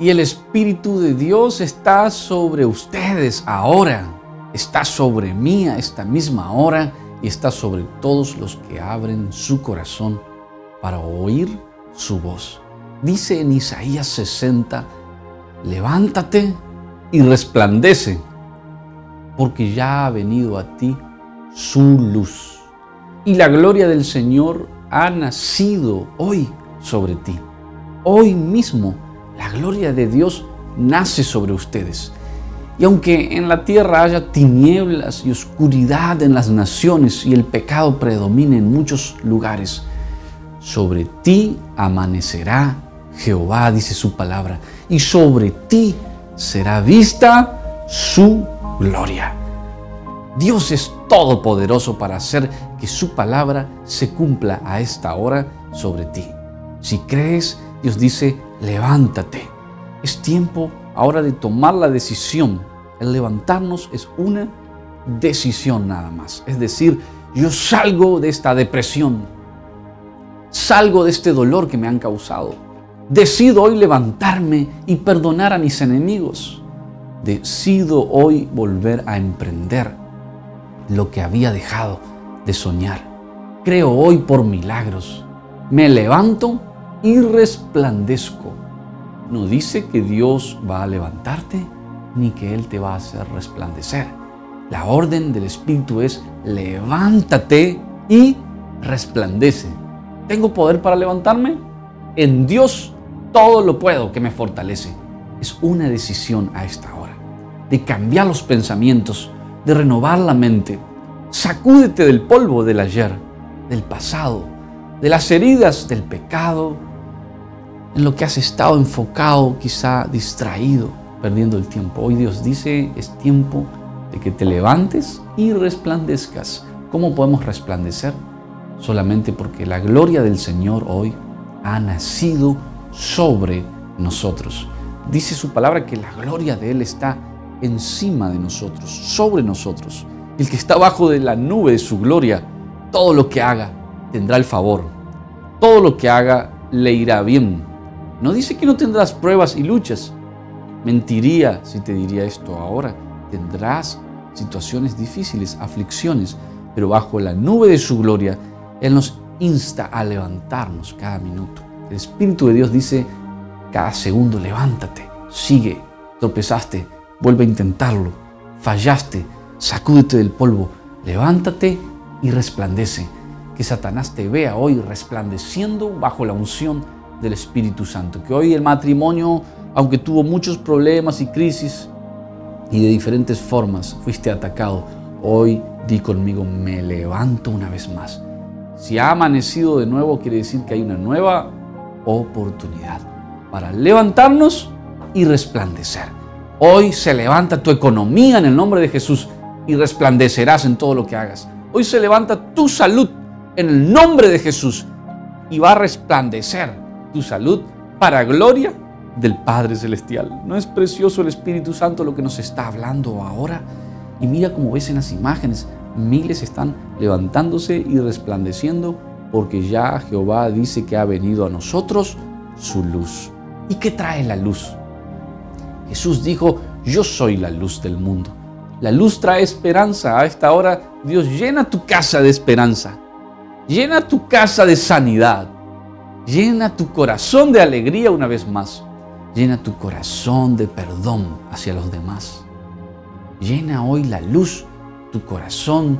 Y el Espíritu de Dios está sobre ustedes ahora, está sobre mí a esta misma hora y está sobre todos los que abren su corazón para oír su voz. Dice en Isaías 60, levántate y resplandece, porque ya ha venido a ti su luz. Y la gloria del Señor ha nacido hoy sobre ti. Hoy mismo la gloria de Dios nace sobre ustedes. Y aunque en la tierra haya tinieblas y oscuridad en las naciones y el pecado predomine en muchos lugares, sobre ti amanecerá Jehová, dice su palabra, y sobre ti será vista su gloria. Dios es todopoderoso para hacer que su palabra se cumpla a esta hora sobre ti. Si crees, Dios dice, levántate. Es tiempo ahora de tomar la decisión. El levantarnos es una decisión nada más. Es decir, yo salgo de esta depresión. Salgo de este dolor que me han causado. Decido hoy levantarme y perdonar a mis enemigos. Decido hoy volver a emprender lo que había dejado de soñar. Creo hoy por milagros. Me levanto y resplandezco. No dice que Dios va a levantarte ni que Él te va a hacer resplandecer. La orden del Espíritu es levántate y resplandece. ¿Tengo poder para levantarme? En Dios todo lo puedo que me fortalece. Es una decisión a esta hora de cambiar los pensamientos, de renovar la mente. Sacúdete del polvo del ayer, del pasado, de las heridas del pecado, en lo que has estado enfocado, quizá distraído, perdiendo el tiempo. Hoy Dios dice, es tiempo de que te levantes y resplandezcas. ¿Cómo podemos resplandecer? Solamente porque la gloria del Señor hoy ha nacido sobre nosotros. Dice su palabra que la gloria de Él está encima de nosotros, sobre nosotros. El que está bajo de la nube de su gloria, todo lo que haga tendrá el favor. Todo lo que haga le irá bien. No dice que no tendrás pruebas y luchas. Mentiría si te diría esto ahora. Tendrás situaciones difíciles, aflicciones, pero bajo la nube de su gloria, Él nos insta a levantarnos cada minuto. El Espíritu de Dios dice cada segundo, levántate, sigue, tropezaste, vuelve a intentarlo, fallaste, sacúdete del polvo, levántate y resplandece. Que Satanás te vea hoy resplandeciendo bajo la unción del Espíritu Santo. Que hoy el matrimonio, aunque tuvo muchos problemas y crisis y de diferentes formas, fuiste atacado, hoy di conmigo, me levanto una vez más. Si ha amanecido de nuevo, quiere decir que hay una nueva oportunidad para levantarnos y resplandecer. Hoy se levanta tu economía en el nombre de Jesús y resplandecerás en todo lo que hagas. Hoy se levanta tu salud en el nombre de Jesús y va a resplandecer tu salud para gloria del Padre Celestial. ¿No es precioso el Espíritu Santo lo que nos está hablando ahora? Y mira cómo ves en las imágenes, miles están levantándose y resplandeciendo porque ya Jehová dice que ha venido a nosotros su luz. ¿Y qué trae la luz? Jesús dijo, yo soy la luz del mundo. La luz trae esperanza. A esta hora Dios llena tu casa de esperanza. Llena tu casa de sanidad. Llena tu corazón de alegría una vez más. Llena tu corazón de perdón hacia los demás. Llena hoy la luz tu corazón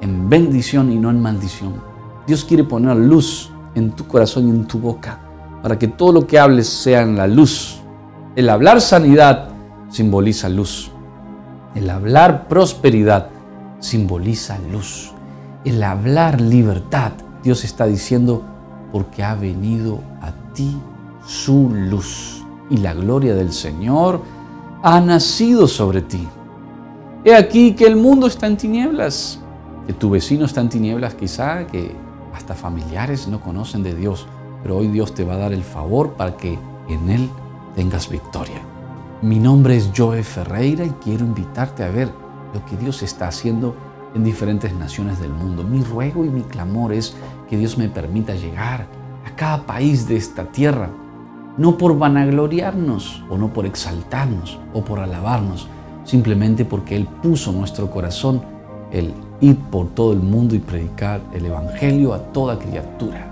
en bendición y no en maldición. Dios quiere poner luz en tu corazón y en tu boca para que todo lo que hables sea en la luz. El hablar sanidad simboliza luz. El hablar prosperidad simboliza luz. El hablar libertad, Dios está diciendo, porque ha venido a ti su luz y la gloria del Señor ha nacido sobre ti. He aquí que el mundo está en tinieblas, que tu vecino está en tinieblas quizá, que hasta familiares no conocen de Dios, pero hoy Dios te va a dar el favor para que en Él tengas victoria. Mi nombre es Joe Ferreira y quiero invitarte a ver lo que Dios está haciendo en diferentes naciones del mundo. Mi ruego y mi clamor es que Dios me permita llegar a cada país de esta tierra no por vanagloriarnos o no por exaltarnos o por alabarnos, simplemente porque Él puso en nuestro corazón el ir por todo el mundo y predicar el Evangelio a toda criatura,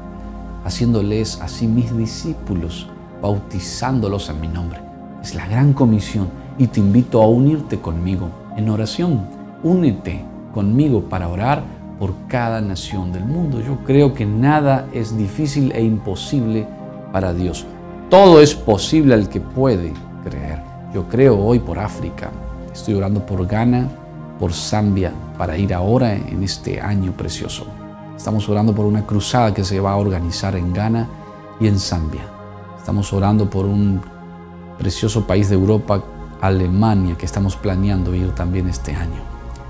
haciéndoles así mis discípulos, bautizándolos en mi nombre. Es la gran comisión y te invito a unirte conmigo en oración. Únete conmigo para orar por cada nación del mundo. Yo creo que nada es difícil e imposible para Dios. Todo es posible al que puede creer. Yo creo hoy por África. Estoy orando por Ghana, por Zambia, para ir ahora en este año precioso. Estamos orando por una cruzada que se va a organizar en Ghana y en Zambia. Estamos orando por un precioso país de Europa, Alemania, que estamos planeando ir también este año.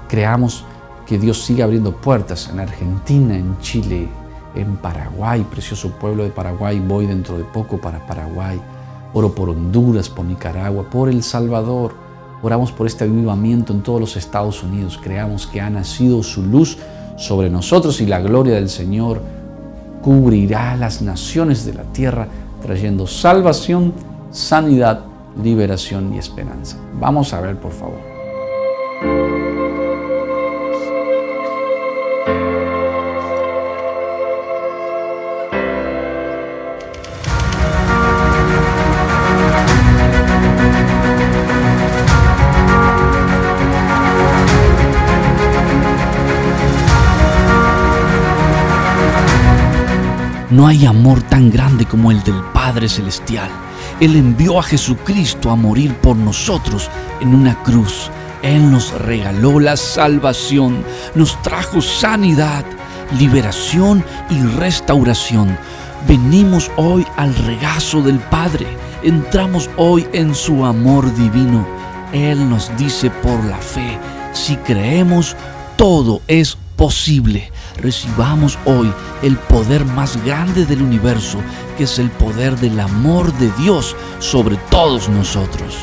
Creamos que Dios siga abriendo puertas en Argentina, en Chile, en Paraguay, precioso pueblo de Paraguay. Voy dentro de poco para Paraguay. Oro por Honduras, por Nicaragua, por El Salvador. Oramos por este avivamiento en todos los Estados Unidos. Creamos que ha nacido su luz sobre nosotros y la gloria del Señor cubrirá las naciones de la tierra, trayendo salvación, sanidad, liberación y esperanza. Vamos a ver, por favor. No hay amor tan grande como el del Padre Celestial. Él envió a Jesucristo a morir por nosotros en una cruz. Él nos regaló la salvación, nos trajo sanidad, liberación y restauración. Venimos hoy al regazo del Padre. Entramos hoy en su amor divino. Él nos dice por la fe, si creemos, todo es posible recibamos hoy el poder más grande del universo, que es el poder del amor de Dios sobre todos nosotros.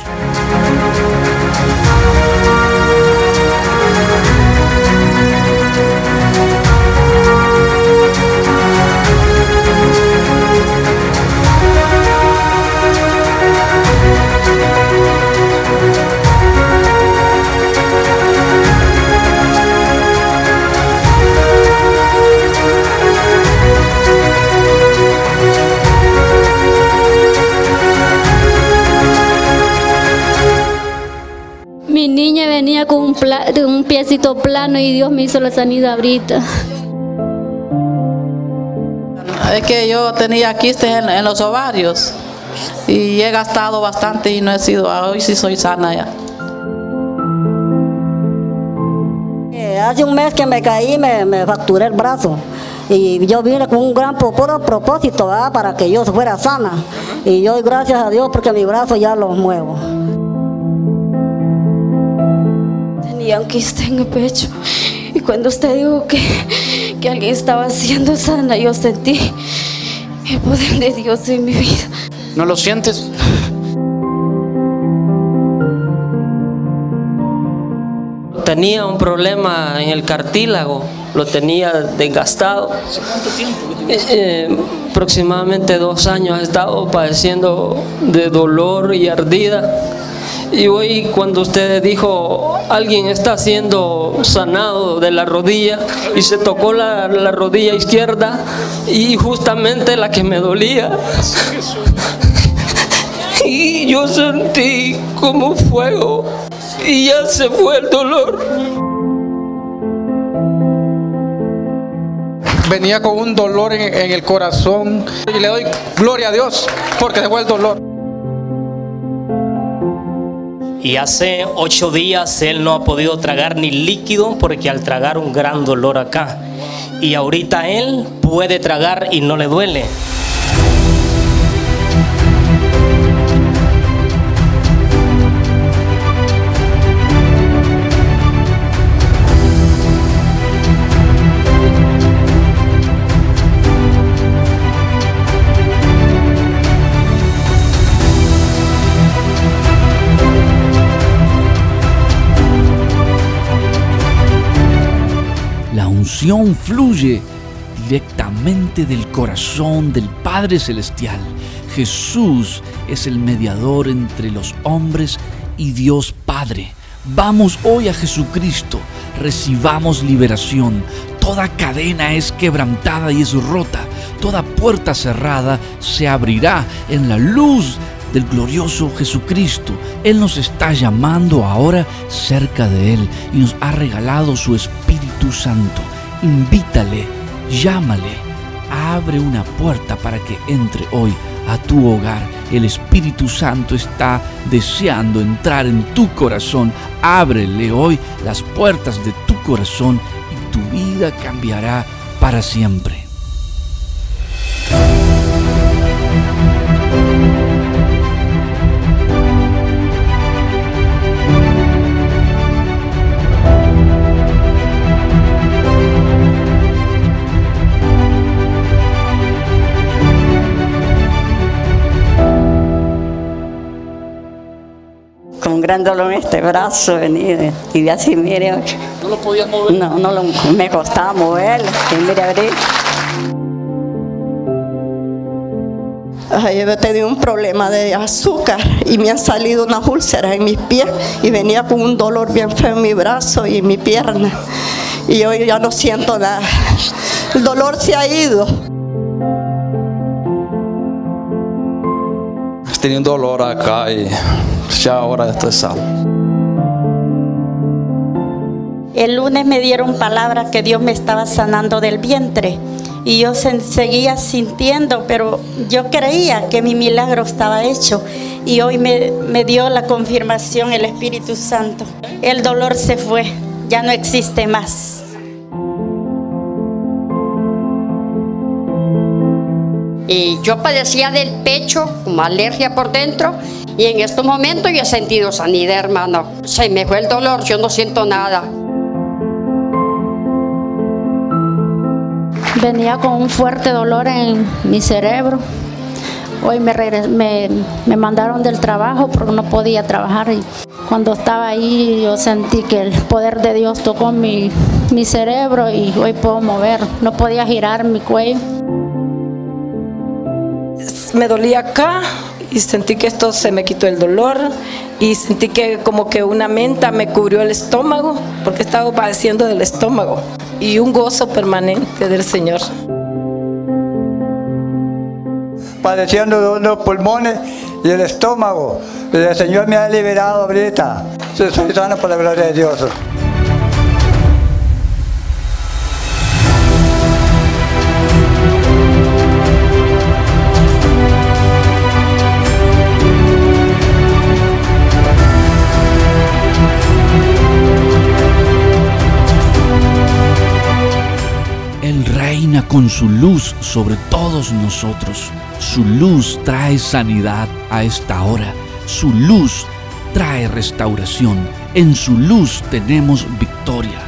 De un piecito plano y Dios me hizo la sanidad ahorita. Es que yo tenía quistes en, los ovarios y he gastado bastante y no he sido, hoy sí soy sana ya. Hace un mes que me caí, me, me fracturé el brazo y yo vine con un gran propósito para que yo fuera sana y yo gracias a Dios porque mi brazo ya lo muevo. Y aunque esté en el pecho. Y cuando usted dijo que, que alguien estaba siendo sana, yo sentí el poder de Dios en mi vida. ¿No lo sientes? Tenía un problema en el cartílago, lo tenía desgastado. ¿Cuánto tiempo? Eh, eh, aproximadamente dos años he estado padeciendo de dolor y ardida y hoy cuando usted dijo, alguien está siendo sanado de la rodilla y se tocó la, la rodilla izquierda y justamente la que me dolía. Y yo sentí como fuego y ya se fue el dolor. Venía con un dolor en, en el corazón y le doy gloria a Dios porque se fue el dolor. Y hace ocho días él no ha podido tragar ni líquido porque al tragar un gran dolor acá. Y ahorita él puede tragar y no le duele. Fluye directamente del corazón del Padre Celestial. Jesús es el mediador entre los hombres y Dios Padre. Vamos hoy a Jesucristo, recibamos liberación. Toda cadena es quebrantada y es rota. Toda puerta cerrada se abrirá en la luz del glorioso Jesucristo. Él nos está llamando ahora cerca de Él y nos ha regalado su Espíritu Santo. Invítale, llámale, abre una puerta para que entre hoy a tu hogar. El Espíritu Santo está deseando entrar en tu corazón. Ábrele hoy las puertas de tu corazón y tu vida cambiará para siempre. Con gran dolor en este brazo venir y así mire ¿No lo podías mover? no no lo- me costaba moverlo y mire abrir Ay, yo he tenido un problema de azúcar y me han salido unas úlceras en mis pies y venía con un dolor bien feo en mi brazo y en mi pierna. Y hoy ya no siento nada. El dolor se ha ido. Tenía dolor acá y ya ahora estoy salvo. El lunes me dieron palabra que Dios me estaba sanando del vientre y yo se- seguía sintiendo, pero yo creía que mi milagro estaba hecho y hoy me, me dio la confirmación el Espíritu Santo. El dolor se fue, ya no existe más. Y yo padecía del pecho, como alergia por dentro, y en estos momentos yo he sentido sanidad, hermano. Se me fue el dolor, yo no siento nada. Venía con un fuerte dolor en mi cerebro. Hoy me, me, me mandaron del trabajo porque no podía trabajar. Y cuando estaba ahí yo sentí que el poder de Dios tocó mi, mi cerebro y hoy puedo mover. No podía girar mi cuello. Me dolía acá y sentí que esto se me quitó el dolor y sentí que como que una menta me cubrió el estómago porque estaba padeciendo del estómago y un gozo permanente del Señor. padeciendo de unos pulmones y el estómago. El Señor me ha liberado ahorita. Soy sano por la gloria de Dios. Con su luz sobre todos nosotros. Su luz trae sanidad a esta hora. Su luz trae restauración. En su luz tenemos victoria.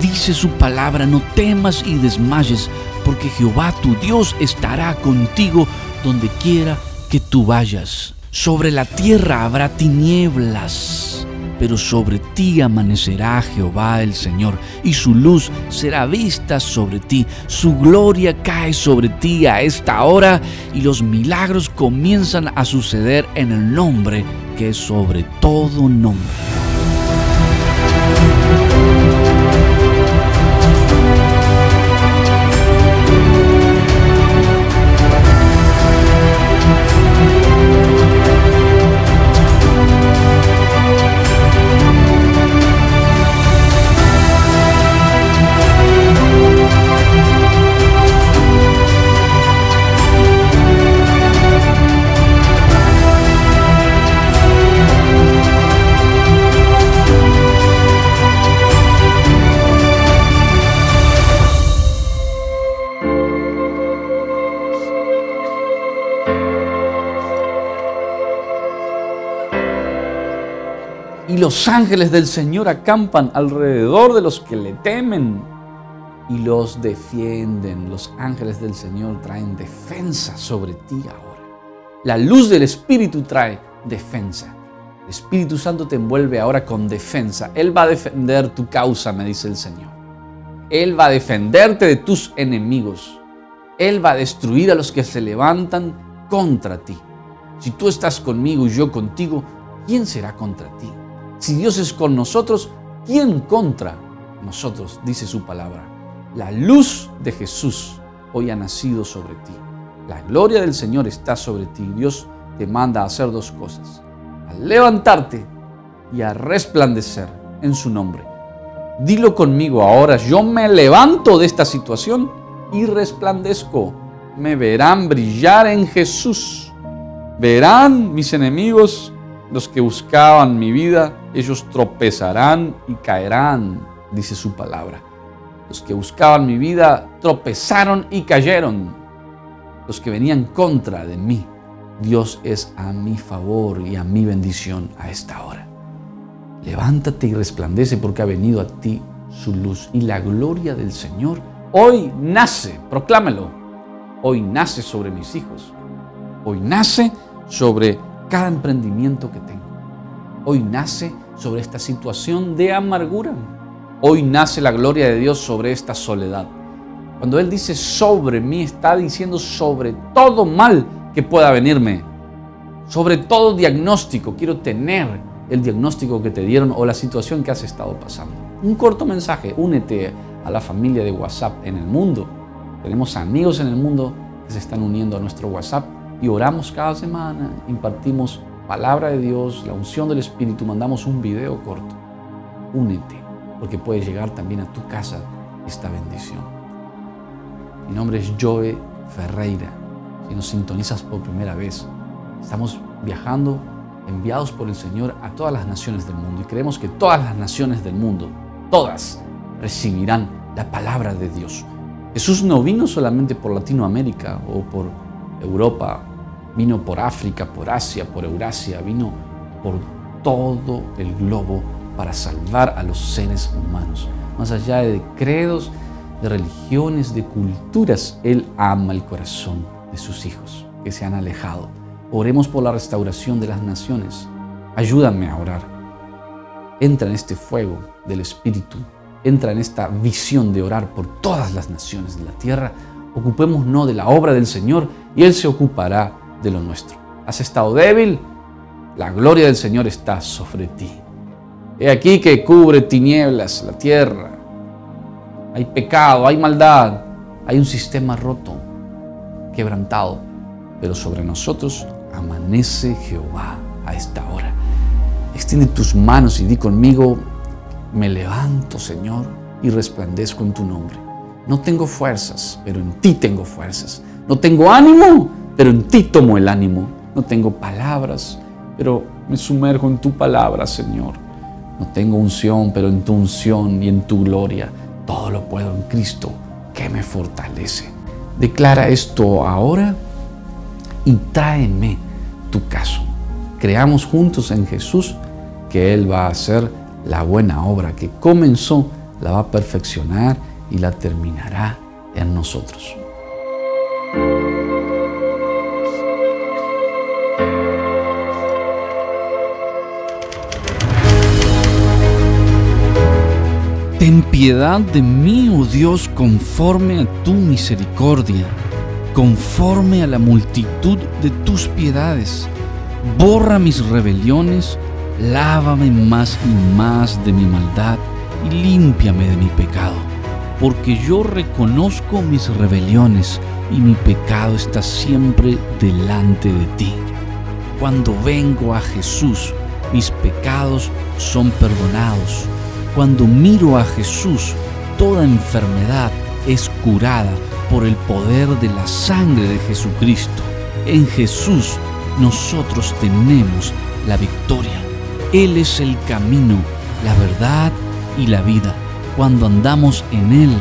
Dice su palabra, no temas y desmayes, porque Jehová tu Dios estará contigo donde quiera que tú vayas. Sobre la tierra habrá tinieblas, pero sobre ti amanecerá Jehová el Señor, y su luz será vista sobre ti. Su gloria cae sobre ti a esta hora, y los milagros comienzan a suceder en el nombre que es sobre todo nombre. Los ángeles del Señor acampan alrededor de los que le temen y los defienden. Los ángeles del Señor traen defensa sobre ti ahora. La luz del Espíritu trae defensa. El Espíritu Santo te envuelve ahora con defensa. Él va a defender tu causa, me dice el Señor. Él va a defenderte de tus enemigos. Él va a destruir a los que se levantan contra ti. Si tú estás conmigo y yo contigo, ¿quién será contra ti? Si Dios es con nosotros, ¿quién contra nosotros? Dice su palabra. La luz de Jesús hoy ha nacido sobre ti. La gloria del Señor está sobre ti. Dios te manda a hacer dos cosas. A levantarte y a resplandecer en su nombre. Dilo conmigo ahora, yo me levanto de esta situación y resplandezco. Me verán brillar en Jesús. Verán mis enemigos, los que buscaban mi vida, ellos tropezarán y caerán, dice su palabra. Los que buscaban mi vida tropezaron y cayeron. Los que venían contra de mí, Dios es a mi favor y a mi bendición a esta hora. Levántate y resplandece porque ha venido a ti su luz y la gloria del Señor hoy nace, proclámelo, hoy nace sobre mis hijos, hoy nace sobre cada emprendimiento que tengo, hoy nace sobre esta situación de amargura, hoy nace la gloria de Dios sobre esta soledad. Cuando Él dice sobre mí, está diciendo sobre todo mal que pueda venirme, sobre todo diagnóstico, quiero tener el diagnóstico que te dieron o la situación que has estado pasando. Un corto mensaje, únete a la familia de WhatsApp en el mundo. Tenemos amigos en el mundo que se están uniendo a nuestro WhatsApp y oramos cada semana, impartimos palabra de Dios, la unción del Espíritu, mandamos un video corto. Únete, porque puede llegar también a tu casa esta bendición. Mi nombre es Joe Ferreira. Si nos sintonizas por primera vez, estamos viajando enviados por el Señor a todas las naciones del mundo. Y creemos que todas las naciones del mundo, todas, recibirán la palabra de Dios. Jesús no vino solamente por Latinoamérica o por Europa, vino por África, por Asia, por Eurasia, vino por todo el globo para salvar a los seres humanos. Más allá de credos, de religiones, de culturas, Él ama el corazón de sus hijos que se han alejado Oremos por la restauración de las naciones. Ayúdame a orar. Entra en este fuego del Espíritu. Entra en esta visión de orar por todas las naciones de la tierra. Ocupémonos de la obra del Señor y Él se ocupará de lo nuestro. ¿Has estado débil? La gloria del Señor está sobre ti. He aquí que cubre tinieblas la tierra. Hay pecado, hay maldad, hay un sistema roto, quebrantado, pero sobre nosotros amanece Jehová a esta hora. Extiende tus manos y di conmigo, me levanto, Señor, y resplandezco en tu nombre. No tengo fuerzas, pero en ti tengo fuerzas. No tengo ánimo, pero en ti tomo el ánimo. No tengo palabras, pero me sumerjo en tu palabra, Señor. No tengo unción, pero en tu unción y en tu gloria todo lo puedo en Cristo que me fortalece. Declara esto ahora y tráeme tu caso. Creamos juntos en Jesús que Él va a hacer la buena obra que comenzó, la va a perfeccionar y la terminará en nosotros. Ten piedad de mí, oh Dios, conforme a tu misericordia conforme a la multitud de tus piedades. Borra mis rebeliones, lávame más y más de mi maldad y límpiame de mi pecado, porque yo reconozco mis rebeliones y mi pecado está siempre delante de ti. Cuando vengo a Jesús, mis pecados son perdonados. Cuando miro a Jesús, toda enfermedad es curada por el poder de la sangre de Jesucristo. En Jesús nosotros tenemos la victoria. Él es el camino, la verdad y la vida. Cuando andamos en Él,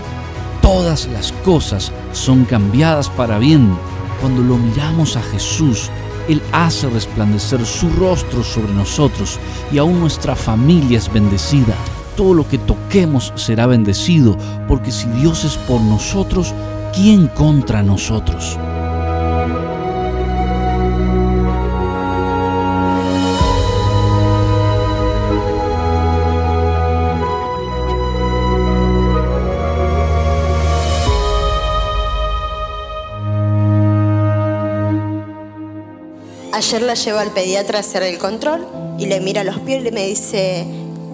todas las cosas son cambiadas para bien. Cuando lo miramos a Jesús, Él hace resplandecer su rostro sobre nosotros y aún nuestra familia es bendecida todo lo que toquemos será bendecido, porque si Dios es por nosotros, ¿quién contra nosotros? Ayer la llevo al pediatra a hacer el control y le mira los pies y me dice,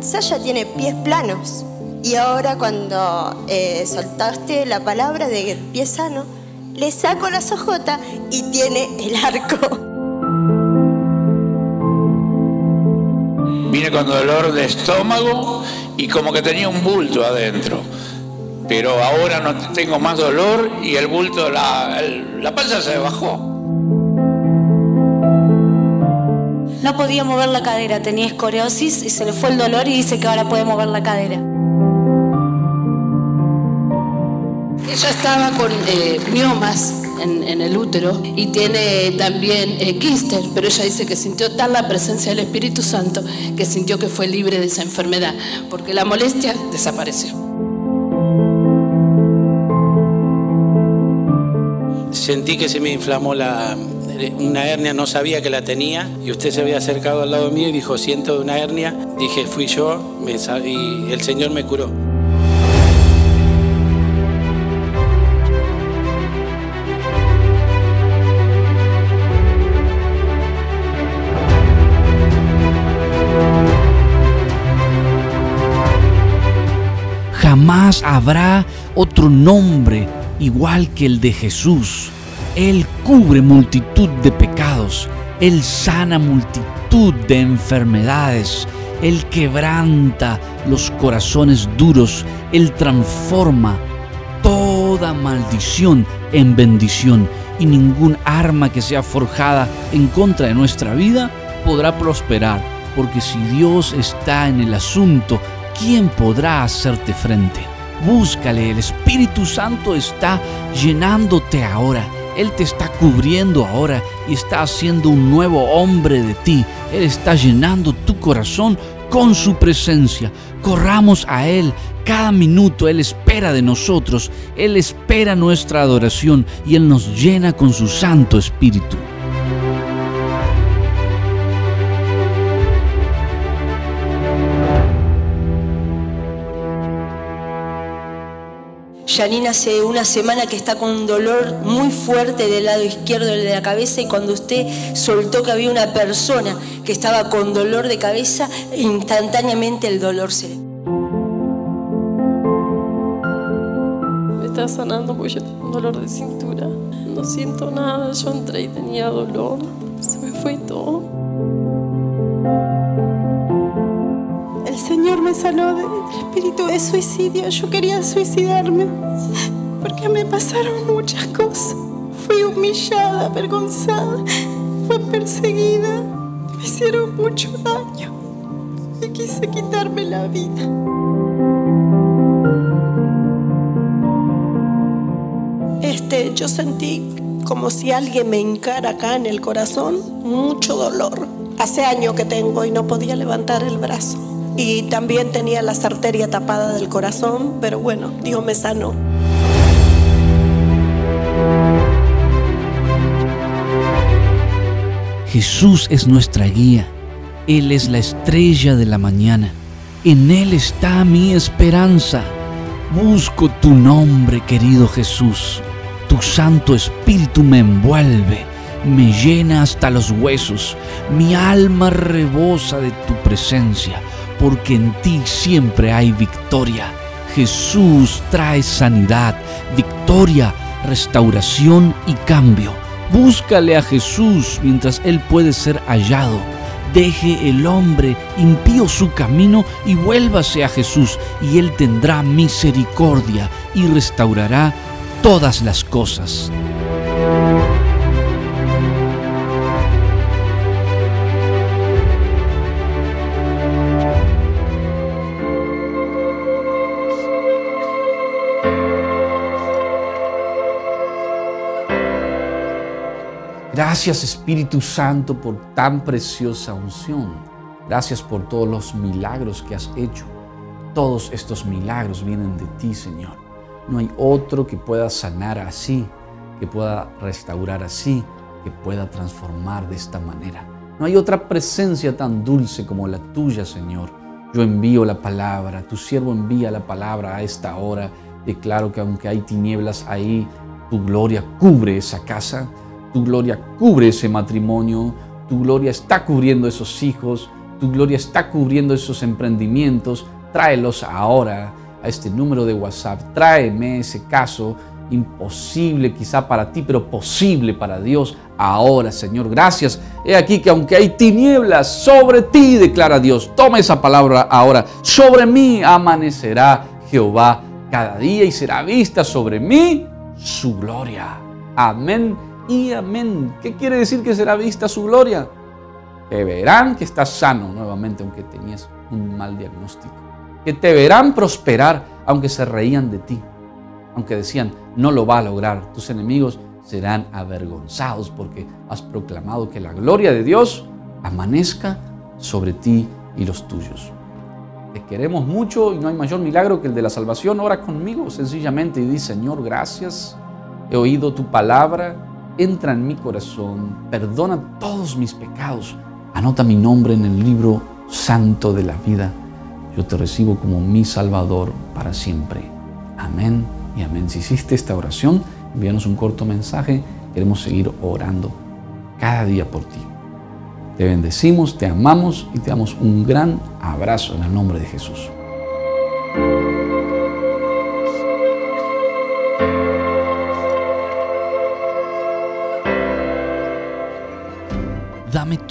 Sasha tiene pies planos. Y ahora cuando eh, soltaste la palabra de pie sano, le saco las ojotas y tiene el arco. Vine con dolor de estómago y como que tenía un bulto adentro. Pero ahora no tengo más dolor y el bulto, la, la panza se bajó. No podía mover la cadera, tenía escoriosis y se le fue el dolor y dice que ahora puede mover la cadera. Ella estaba con eh, miomas en, el útero y tiene también eh, quistes, pero ella dice que sintió tal la presencia del Espíritu Santo que sintió que fue libre de esa enfermedad, porque la molestia desapareció. Sentí que se me inflamó la, una hernia, no sabía que la tenía y usted se había acercado al lado mío y dijo, siento una hernia. Dije, fui yo me, y el Señor me curó. Jamás habrá otro nombre igual que el de Jesús. Él cubre multitud de pecados, Él sana multitud de enfermedades, Él quebranta los corazones duros, Él transforma toda maldición en bendición. Y ningún arma que sea forjada en contra de nuestra vida podrá prosperar, porque si Dios está en el asunto, ¿quién podrá hacerte frente? Búscale, el Espíritu Santo está llenándote ahora. Él te está cubriendo ahora y está haciendo un nuevo hombre de ti. Él está llenando tu corazón con su presencia. Corramos a Él. Cada minuto Él espera de nosotros. Él espera nuestra adoración y Él nos llena con su Santo Espíritu. Janine hace una semana que está con un dolor muy fuerte del lado izquierdo de la cabeza y cuando usted soltó que había una persona que estaba con dolor de cabeza, instantáneamente el dolor se le... Me está sanando porque yo tengo un dolor de cintura. No siento nada, yo entré y tenía dolor. Se me fue todo. Señor me sanó del espíritu de suicidio. Yo quería suicidarme porque me pasaron muchas cosas. Fui humillada, avergonzada, fui perseguida, me hicieron mucho daño y quise quitarme la vida. Este, yo sentí como si alguien me encara acá en el corazón, mucho dolor. Hace años que tengo y no podía levantar el brazo y también tenía la arteria tapada del corazón, pero bueno, Dios me sanó. Jesús es nuestra guía. Él es la estrella de la mañana. En Él está mi esperanza. Busco tu nombre, querido Jesús. Tu Santo Espíritu me envuelve, me llena hasta los huesos. Mi alma rebosa de tu presencia porque en ti siempre hay victoria. Jesús trae sanidad, victoria, restauración y cambio. Búscale a Jesús mientras Él puede ser hallado. Deje el hombre impío su camino y vuélvase a Jesús, y Él tendrá misericordia y restaurará todas las cosas. Gracias Espíritu Santo por tan preciosa unción. Gracias por todos los milagros que has hecho. Todos estos milagros vienen de ti, Señor. No hay otro que pueda sanar así, que pueda restaurar así, que pueda transformar de esta manera. No hay otra presencia tan dulce como la tuya, Señor. Yo envío la palabra, tu siervo envía la palabra a esta hora. Declaro que aunque hay tinieblas ahí, tu gloria cubre esa casa tu gloria cubre ese matrimonio, Tu gloria está cubriendo esos hijos, tu gloria está cubriendo esos emprendimientos. Tráelos ahora a este número de WhatsApp. Tráeme ese caso imposible quizá para ti, pero posible para Dios ahora, Señor. Gracias. He aquí que aunque hay tinieblas sobre ti, declara Dios, toma esa palabra ahora. Sobre mí amanecerá Jehová cada día y será vista sobre mí su gloria. Amén y amén. ¿Qué quiere decir que será vista su gloria? Que verán que estás sano nuevamente, aunque tenías un mal diagnóstico. Que te verán prosperar, aunque se reían de ti. Aunque decían, no lo va a lograr. Tus enemigos serán avergonzados porque has proclamado que la gloria de Dios amanezca sobre ti y los tuyos. Te queremos mucho y no hay mayor milagro que el de la salvación. Ora conmigo sencillamente y di, Señor, gracias. He oído tu palabra. Entra en mi corazón. Perdona todos mis pecados. Anota mi nombre en el libro santo de la vida. Yo te recibo como mi Salvador para siempre. Amén y amén. Si hiciste esta oración, envíanos un corto mensaje. Queremos seguir orando cada día por ti. Te bendecimos, te amamos y te damos un gran abrazo en el nombre de Jesús.